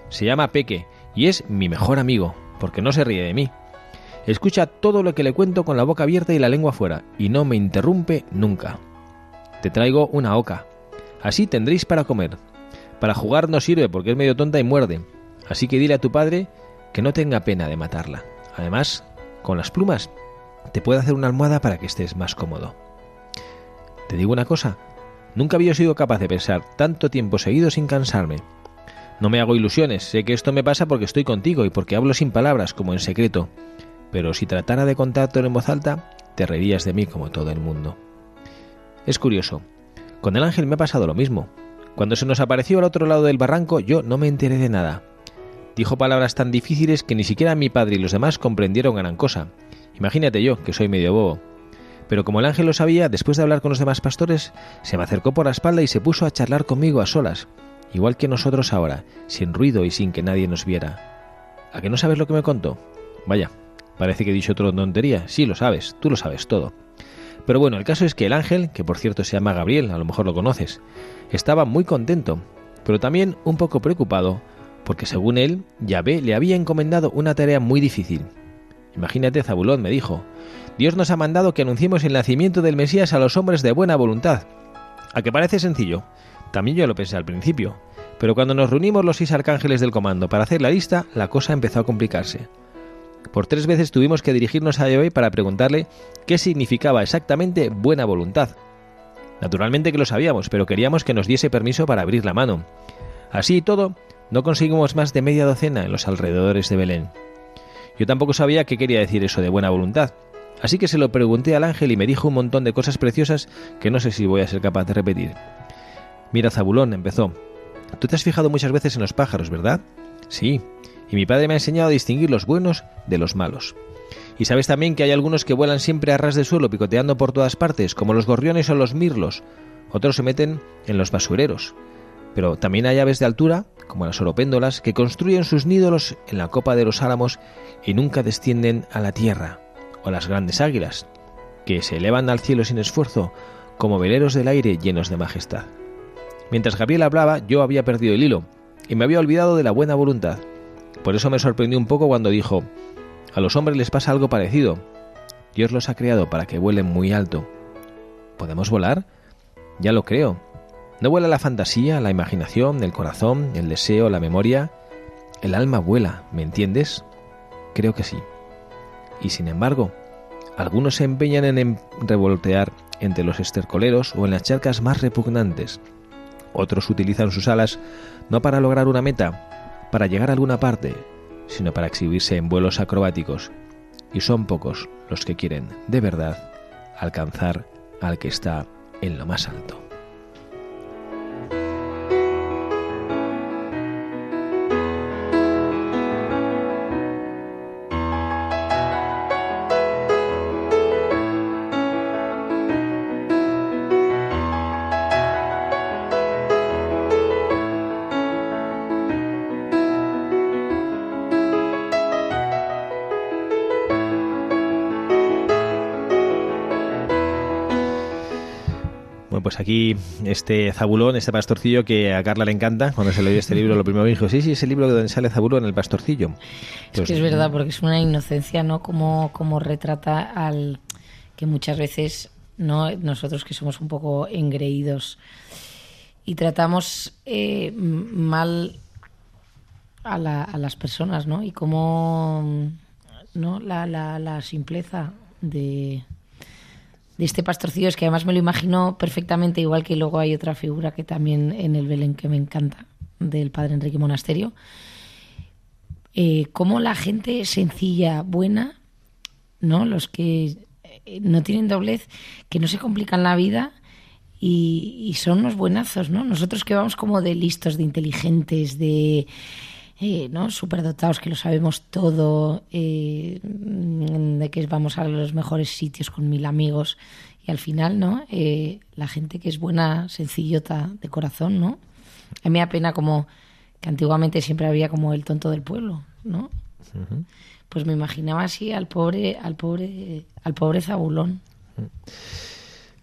Speaker 1: Se llama Peque, y es mi mejor amigo, porque no se ríe de mí. Escucha todo lo que le cuento con la boca abierta y la lengua fuera, y no me interrumpe nunca. Te traigo una oca. Así tendréis para comer. Para jugar no sirve porque es medio tonta y muerde. Así que dile a tu padre que no tenga pena de matarla. Además, con las plumas te puede hacer una almohada para que estés más cómodo. Te digo una cosa, nunca había sido capaz de pensar tanto tiempo seguido sin cansarme. No me hago ilusiones, sé que esto me pasa porque estoy contigo y porque hablo sin palabras, como en secreto. Pero si tratara de contártelo en voz alta, te reirías de mí como todo el mundo. Es curioso. Con el ángel me ha pasado lo mismo. Cuando se nos apareció al otro lado del barranco, yo no me enteré de nada. Dijo palabras tan difíciles que ni siquiera mi padre y los demás comprendieron gran cosa. Imagínate yo, que soy medio bobo. Pero como el ángel lo sabía, después de hablar con los demás pastores, se me acercó por la espalda y se puso a charlar conmigo a solas, igual que nosotros ahora, sin ruido y sin que nadie nos viera. ¿A que no sabes lo que me contó? Vaya, parece que he dicho otra tontería. Sí, lo sabes, tú lo sabes todo. Pero bueno, el caso es que el ángel, que por cierto se llama Gabriel, a lo mejor lo conoces, estaba muy contento, pero también un poco preocupado, porque según él, Yahvé le había encomendado una tarea muy difícil. Imagínate, Zabulón me dijo, Dios nos ha mandado que anunciemos el nacimiento del Mesías a los hombres de buena voluntad. ¿A que parece sencillo? También yo lo pensé al principio, pero cuando nos reunimos los seis arcángeles del comando para hacer la lista, la cosa empezó a complicarse. Por tres veces tuvimos que dirigirnos a Yahvé para preguntarle qué significaba exactamente buena voluntad. Naturalmente que lo sabíamos, pero queríamos que nos diese permiso para abrir la mano. Así y todo, no conseguimos más de media docena en los alrededores de Belén. Yo tampoco sabía qué quería decir eso de buena voluntad, así que se lo pregunté al ángel y me dijo un montón de cosas preciosas que no sé si voy a ser capaz de repetir. Mira, Zabulón, empezó. Tú te has fijado muchas veces en los pájaros, ¿verdad? Sí, y mi padre me ha enseñado a distinguir los buenos de los malos. Y sabes también que hay algunos que vuelan siempre a ras de suelo picoteando por todas partes, como los gorriones o los mirlos. Otros se meten en los basureros. Pero también hay aves de altura, como las oropéndolas, que construyen sus nídolos en la copa de los álamos y nunca descienden a la tierra. O las grandes águilas, que se elevan al cielo sin esfuerzo, como veleros del aire llenos de majestad. Mientras Gabriel hablaba, yo había perdido el hilo y me había olvidado de la buena voluntad. Por eso me sorprendió un poco cuando dijo, a los hombres les pasa algo parecido. Dios los ha creado para que vuelen muy alto. ¿Podemos volar? Ya lo creo. ¿No vuela la fantasía, la imaginación, el corazón, el deseo, la memoria? El alma vuela, ¿me entiendes? Creo que sí. Y sin embargo, algunos se empeñan en revoltear entre los estercoleros o en las charcas más repugnantes. Otros utilizan sus alas no para lograr una meta, para llegar a alguna parte, sino para exhibirse en vuelos acrobáticos, y son pocos los que quieren, de verdad, alcanzar al que está en lo más alto. Pues aquí este Zabulón, este pastorcillo que a Carla le encanta, cuando se le dio este libro, lo primero que dijo, sí, sí, es el libro donde sale Zabulón, el pastorcillo.
Speaker 2: es que es verdad, porque es una inocencia, ¿no? Como, como retrata al que muchas veces, ¿no? Nosotros que somos un poco engreídos y tratamos eh, mal a, las personas, ¿no? Y como, ¿no? la, la simpleza de de este pastorcillo es que además me lo imagino perfectamente, igual que luego hay otra figura que también en el Belén que me encanta, del padre Enrique Monasterio. Eh, cómo la gente sencilla, buena, ¿no? Los que eh, no tienen doblez, que no se complican la vida y, y son unos buenazos, ¿no? Nosotros que vamos como de listos, de inteligentes, de eh, ¿no? superdotados, que lo sabemos todo, eh, de que vamos a los mejores sitios con mil amigos y al final, ¿no? Eh, la gente que es buena, sencillota de corazón, ¿no? A mí me da pena como que antiguamente siempre había como el tonto del pueblo, ¿no? Pues me imaginaba así al pobre, al pobre, al pobre Zabulón.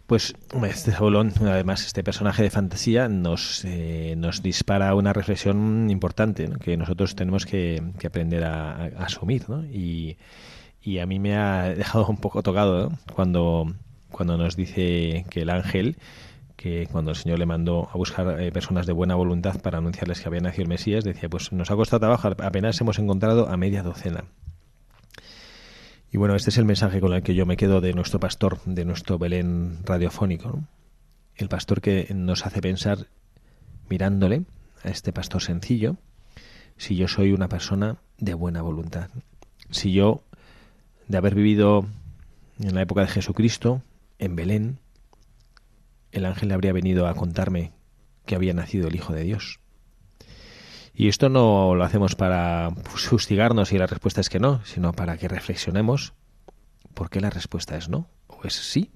Speaker 1: Pues este Saulón, además, este personaje de fantasía nos, eh, nos dispara una reflexión importante que nosotros tenemos que, aprender a, asumir. ¿no? Y, y, a mí me ha dejado un poco tocado cuando, cuando nos dice que el ángel, que cuando el Señor le mandó a buscar eh, personas de buena voluntad para anunciarles que había nacido el Mesías, decía, pues nos ha costado trabajo, apenas hemos encontrado a media docena. Y bueno, este es el mensaje con el que yo me quedo de nuestro pastor, de nuestro Belén radiofónico. El pastor que nos hace pensar, mirándole a este pastor sencillo, si yo soy una persona de buena voluntad. Si yo, de haber vivido en la época de Jesucristo, en Belén, el ángel habría venido a contarme que había nacido el Hijo de Dios. Y esto no lo hacemos para fustigarnos y la respuesta es que no, sino para que reflexionemos por qué la respuesta es no, o Pues sí.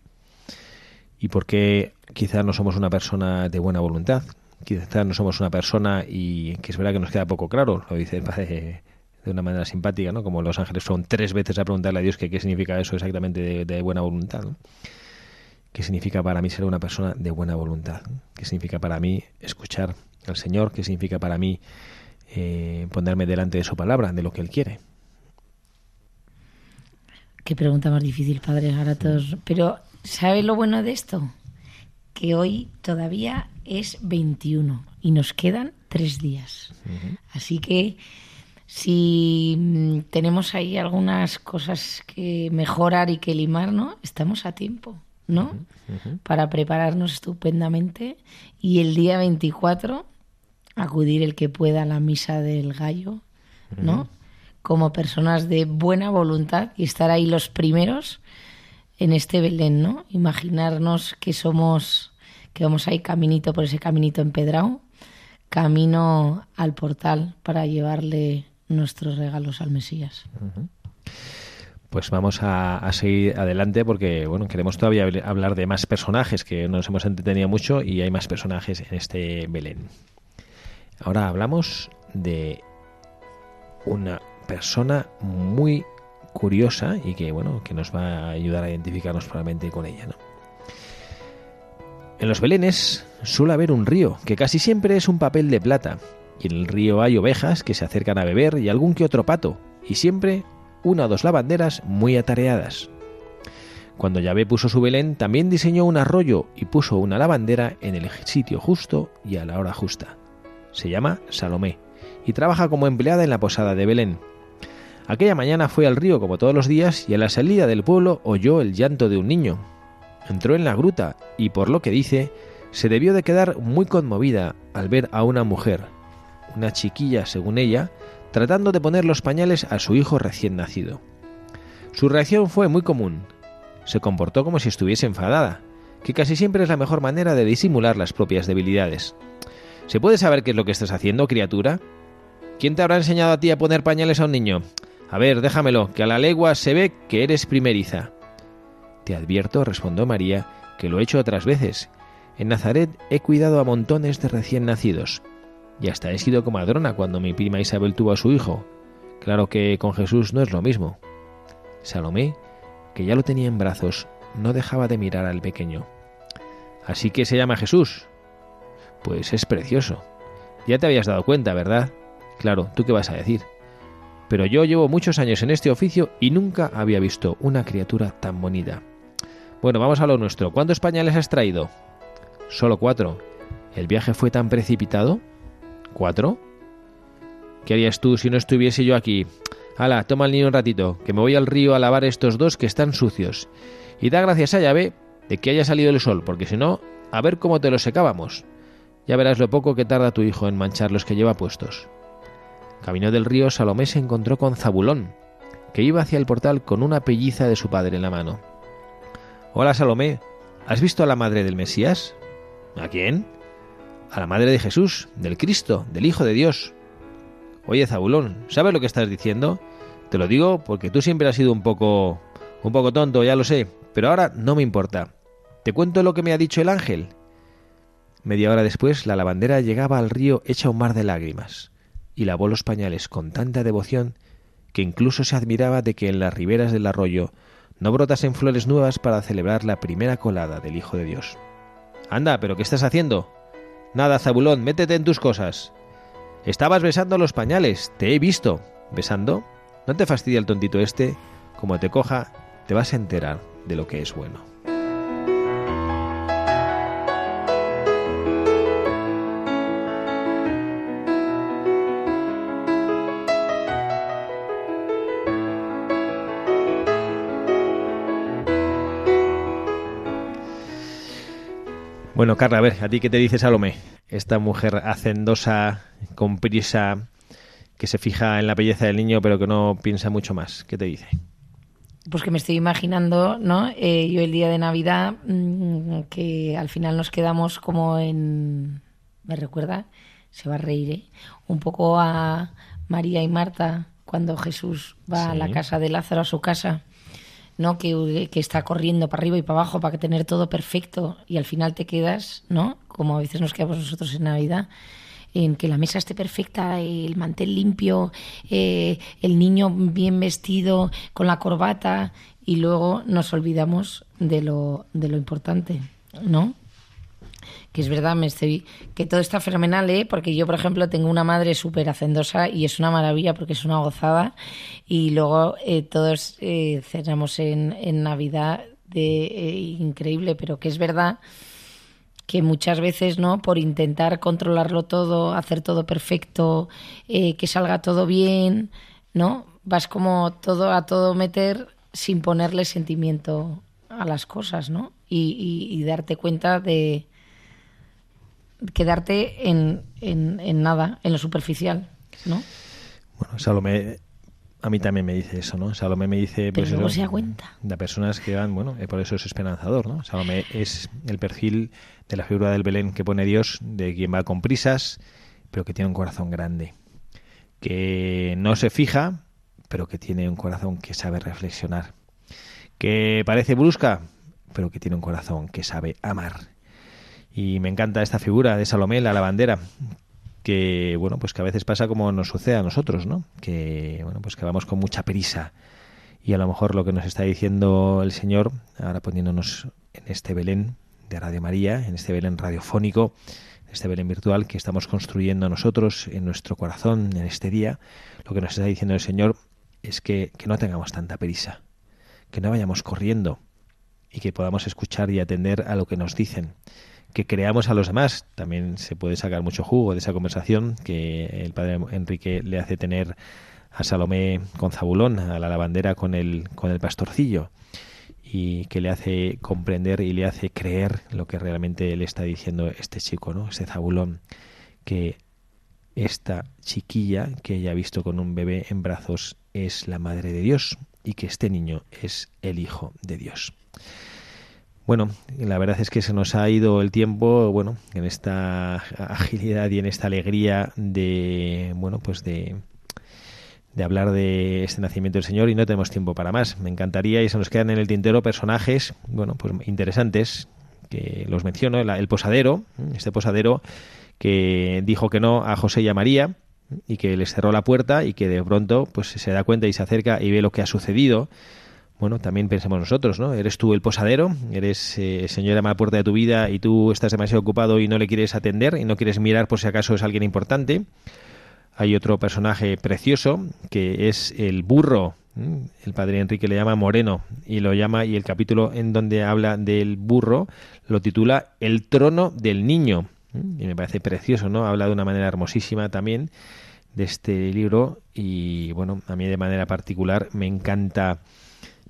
Speaker 1: ¿Y por qué quizás no somos una persona de buena voluntad? Quizás no somos una persona y que es verdad que nos queda poco claro, lo dice el padre de una manera simpática, ¿no? Como los ángeles son tres veces a preguntarle a Dios que qué significa eso exactamente de, de buena voluntad, ¿no? ¿Qué significa para mí ser una persona de buena voluntad? ¿Qué significa para mí escuchar al Señor? ¿Qué significa para mí eh, ponerme delante de su palabra, de lo que Él quiere?
Speaker 2: Qué pregunta más difícil, padre, ahora todos. Pero, ¿sabe lo bueno de esto? Que hoy todavía es 21 y nos quedan tres días. Así que si mm, tenemos ahí algunas cosas que mejorar y que limar, ¿no? Estamos a tiempo, ¿no? Para prepararnos estupendamente y el día 24 acudir el que pueda a la misa del gallo, ¿no? Como personas de buena voluntad y estar ahí los primeros en este Belén, ¿no? Imaginarnos que somos, que vamos ahí caminito por ese caminito empedrado, camino al portal para llevarle nuestros regalos al Mesías.
Speaker 1: Pues vamos a, a seguir adelante porque bueno queremos todavía habl- hablar de más personajes que nos hemos entretenido mucho y hay más personajes en este Belén. Ahora hablamos de una persona muy curiosa y que bueno que nos va a ayudar a identificarnos probablemente con ella, ¿no? En los Belenes suele haber un río que casi siempre es un papel de plata y en el río hay ovejas que se acercan a beber y algún que otro pato y siempre una o dos lavanderas muy atareadas. Cuando Yahvé puso su Belén, también diseñó un arroyo y puso una lavandera en el sitio justo y a la hora justa. Se llama Salomé y trabaja como empleada en la posada de Belén. Aquella mañana fue al río como todos los días y a la salida del pueblo oyó el llanto de un niño. Entró en la gruta y por lo que dice, se debió de quedar muy conmovida al ver a una mujer, una chiquilla según ella, tratando de poner los pañales a su hijo recién nacido. Su reacción fue muy común. Se comportó como si estuviese enfadada, que casi siempre es la mejor manera de disimular las propias debilidades. ¿Se puede saber qué es lo que estás haciendo, criatura? ¿Quién te habrá enseñado a ti a poner pañales a un niño? A ver, déjamelo, que a la legua se ve que eres primeriza. Te advierto, respondió María, que lo he hecho otras veces. En Nazaret he cuidado a montones de recién nacidos. Y hasta he sido comadrona cuando mi prima Isabel tuvo a su hijo. Claro que con Jesús no es lo mismo. Salomé, que ya lo tenía en brazos, no dejaba de mirar al pequeño. Así que se llama Jesús. Pues es precioso. Ya te habías dado cuenta, ¿verdad? Claro, ¿tú qué vas a decir? Pero yo llevo muchos años en este oficio y nunca había visto una criatura tan bonita. Bueno, vamos a lo nuestro. ¿Cuántos pañales has traído? Solo cuatro. ¿El viaje fue tan precipitado? ¿Cuatro? ¿Qué harías tú si no estuviese yo aquí? Hala, toma al niño un ratito, que me voy al río a lavar estos dos que están sucios. Y da gracias a Yahvé de que haya salido el sol, porque si no, a ver cómo te los secábamos. Ya verás lo poco que tarda tu hijo en manchar los que lleva puestos. Camino del río, Salomé se encontró con Zabulón, que iba hacia el portal con una pelliza de su padre en la mano. Hola, Salomé, ¿has visto a la madre del Mesías? ¿A quién? A la madre de Jesús, del Cristo, del Hijo de Dios. Oye, Zabulón, ¿sabes lo que estás diciendo? Te lo digo porque tú siempre has sido un poco... un poco tonto, ya lo sé, pero ahora no me importa. ¿Te cuento lo que me ha dicho el ángel? Media hora después, la lavandera llegaba al río hecha un mar de lágrimas, y lavó los pañales con tanta devoción que incluso se admiraba de que en las riberas del arroyo no brotasen flores nuevas para celebrar la primera colada del Hijo de Dios. Anda, pero ¿qué estás haciendo? Nada, Zabulón, métete en tus cosas. Estabas besando los pañales, te he visto. ¿Besando? No te fastidia el tontito este. Como te coja, te vas a enterar de lo que es bueno. Bueno, Carla, a ver, ¿a ti qué te dice Salomé? Esta mujer hacendosa, con prisa, que se fija en la belleza del niño, pero que no piensa mucho más. ¿Qué te dice?
Speaker 2: Pues que me estoy imaginando, ¿no? Eh, yo el día de Navidad, mm, que al final nos quedamos como en. ¿Me recuerda? Se va a reír, ¿eh? Un poco a María y Marta cuando Jesús va a la casa de Lázaro, a su casa, ¿no? Que, que está corriendo para arriba y para abajo para tener todo perfecto y al final te quedas, ¿no? Como a veces nos quedamos nosotros en Navidad, en que la mesa esté perfecta, el mantel limpio, eh, el niño bien vestido, con la corbata, y luego nos olvidamos de lo, de lo importante, ¿no? Que es verdad, que todo está fenomenal, ¿eh? porque yo, por ejemplo, tengo una madre súper hacendosa y es una maravilla porque es una gozada. Y luego eh, todos eh, cenamos en, en Navidad de eh, increíble, pero que es verdad que muchas veces, ¿no? Por intentar controlarlo todo, hacer todo perfecto, eh, que salga todo bien, ¿no? Vas como todo a todo meter sin ponerle sentimiento a las cosas, ¿no? Y, y- y darte cuenta de quedarte en, en, en nada, en lo superficial, ¿no?
Speaker 1: Bueno, Salomé a mí también me dice eso, ¿no? Salomé me dice...
Speaker 2: Pero
Speaker 1: pues
Speaker 2: luego
Speaker 1: eso,
Speaker 2: se da cuenta.
Speaker 1: De personas que van, bueno, eh, por eso es esperanzador, ¿no? Salomé es el perfil de la figura del Belén que pone Dios, de quien va con prisas, pero que tiene un corazón grande, que no se fija, pero que tiene un corazón que sabe reflexionar, que parece brusca, pero que tiene un corazón que sabe amar. Y me encanta esta figura de Salomé, la lavandera, que bueno, pues que a veces pasa como nos sucede a nosotros, ¿no? Que bueno, pues que vamos con mucha prisa y a lo mejor lo que nos está diciendo el Señor, ahora poniéndonos en este Belén de Radio María, en este Belén radiofónico, en este Belén virtual que estamos construyendo nosotros en nuestro corazón en este día, lo que nos está diciendo el Señor es que, que no tengamos tanta prisa, que no vayamos corriendo y que podamos escuchar y atender a lo que nos dicen que creamos a los demás. También se puede sacar mucho jugo de esa conversación que el padre Enrique le hace tener a Salomé con Zabulón, a la lavandera con el, con el pastorcillo, y que le hace comprender y le hace creer lo que realmente le está diciendo este chico, ¿no? Este Zabulón, que esta chiquilla que ella ha visto con un bebé en brazos es la madre de Dios y que este niño es el hijo de Dios. Bueno, la verdad es que se nos ha ido el tiempo, bueno, en esta agilidad y en esta alegría de, bueno, pues de, de hablar de este nacimiento del Señor y no tenemos tiempo para más. Me encantaría y se nos quedan en el tintero personajes, bueno, pues interesantes que los menciono, el, el posadero, este posadero que dijo que no a José y a María y que les cerró la puerta y que de pronto pues se da cuenta y se acerca y ve lo que ha sucedido bueno, también pensemos nosotros, ¿no? Eres tú el posadero, eres eh, el Señor llama a la puerta de tu vida y tú estás demasiado ocupado y no le quieres atender y no quieres mirar por si acaso es alguien importante. Hay otro personaje precioso que es el burro. El padre Enrique le llama Moreno y lo llama y el capítulo en donde habla del burro lo titula El trono del niño. Y me parece precioso, ¿no? Habla de una manera hermosísima también de este libro y bueno, a mí de manera particular me encanta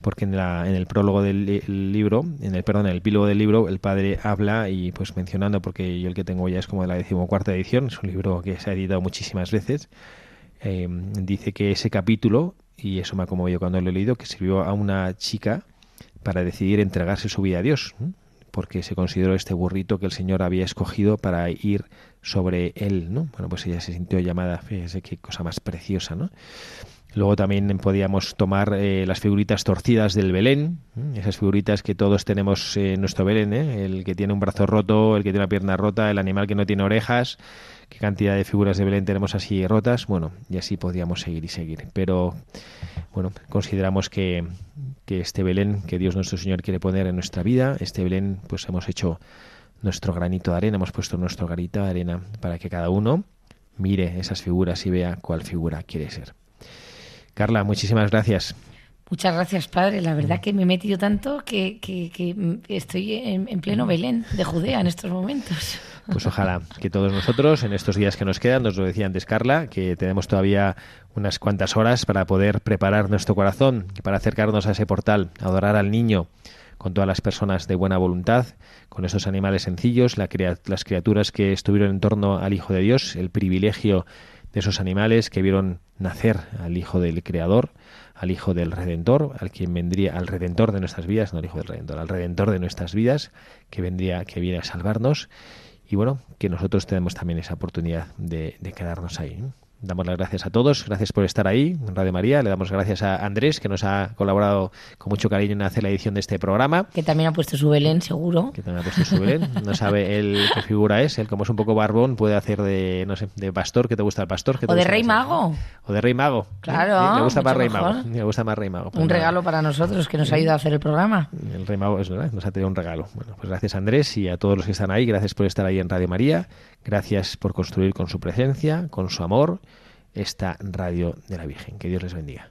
Speaker 1: porque en, la, en el prólogo del li- el libro, en el perdón, en el epílogo del libro, el padre habla y pues mencionando, porque yo el que tengo ya es como de la decimocuarta edición, es un libro que se ha editado muchísimas veces, eh, dice que ese capítulo, y eso me ha conmovido cuando lo he leído, que sirvió a una chica para decidir entregarse su vida a Dios, porque se consideró este burrito que el Señor había escogido para ir sobre él, ¿no? Bueno, pues ella se sintió llamada, fíjese qué cosa más preciosa, ¿no? Luego también podíamos tomar eh, las figuritas torcidas del Belén, esas figuritas que todos tenemos en nuestro Belén, ¿eh? el que tiene un brazo roto, el que tiene una pierna rota, el animal que no tiene orejas, qué cantidad de figuras de Belén tenemos así rotas, bueno, y así podríamos seguir y seguir. Pero bueno, consideramos que, que este Belén que Dios nuestro Señor quiere poner en nuestra vida, este Belén, pues hemos hecho nuestro granito de arena, hemos puesto nuestro granito de arena para que cada uno mire esas figuras y vea cuál figura quiere ser. Carla, muchísimas gracias.
Speaker 2: Muchas gracias, padre. La verdad que me he metido tanto que, que- que estoy en, en pleno Belén de Judea en estos momentos.
Speaker 1: Pues ojalá que todos nosotros, en estos días que nos quedan, nos lo decía antes Carla, que tenemos todavía unas cuantas horas para poder preparar nuestro corazón, para acercarnos a ese portal, adorar al niño con todas las personas de buena voluntad, con esos animales sencillos, la las criaturas que estuvieron en torno al Hijo de Dios, el privilegio de esos animales que vieron nacer al Hijo del Creador, al Hijo del Redentor, al quien vendría, al Redentor de nuestras vidas, no al Hijo del Redentor, al Redentor de nuestras vidas, que vendría, que viene a salvarnos, y bueno, que nosotros tenemos también esa oportunidad de, de quedarnos ahí. Damos las gracias a todos, gracias por estar ahí en Radio María. Le damos gracias a Andrés, que nos ha colaborado con mucho cariño en hacer la edición de este programa.
Speaker 2: Que también ha puesto su Belén, seguro.
Speaker 1: Que también ha puesto su Belén. No sabe él qué figura es. Él, como es un poco barbón, puede hacer de, no sé, de pastor, que te gusta el pastor. ¿Qué te
Speaker 2: O de Rey? Mago.
Speaker 1: O de Rey Mago.
Speaker 2: Claro,
Speaker 1: Me gusta más Rey. Mago. Me gusta más Rey Mago. Pues
Speaker 2: Un regalo para nosotros que nos ayuda a hacer el programa.
Speaker 1: El Rey Mago es verdad, nos ha traído un regalo. Bueno, pues gracias Andrés y a todos los que están ahí. Gracias por estar ahí en Radio María. Gracias por construir con su presencia, con su amor, esta radio de la Virgen. Que Dios les bendiga.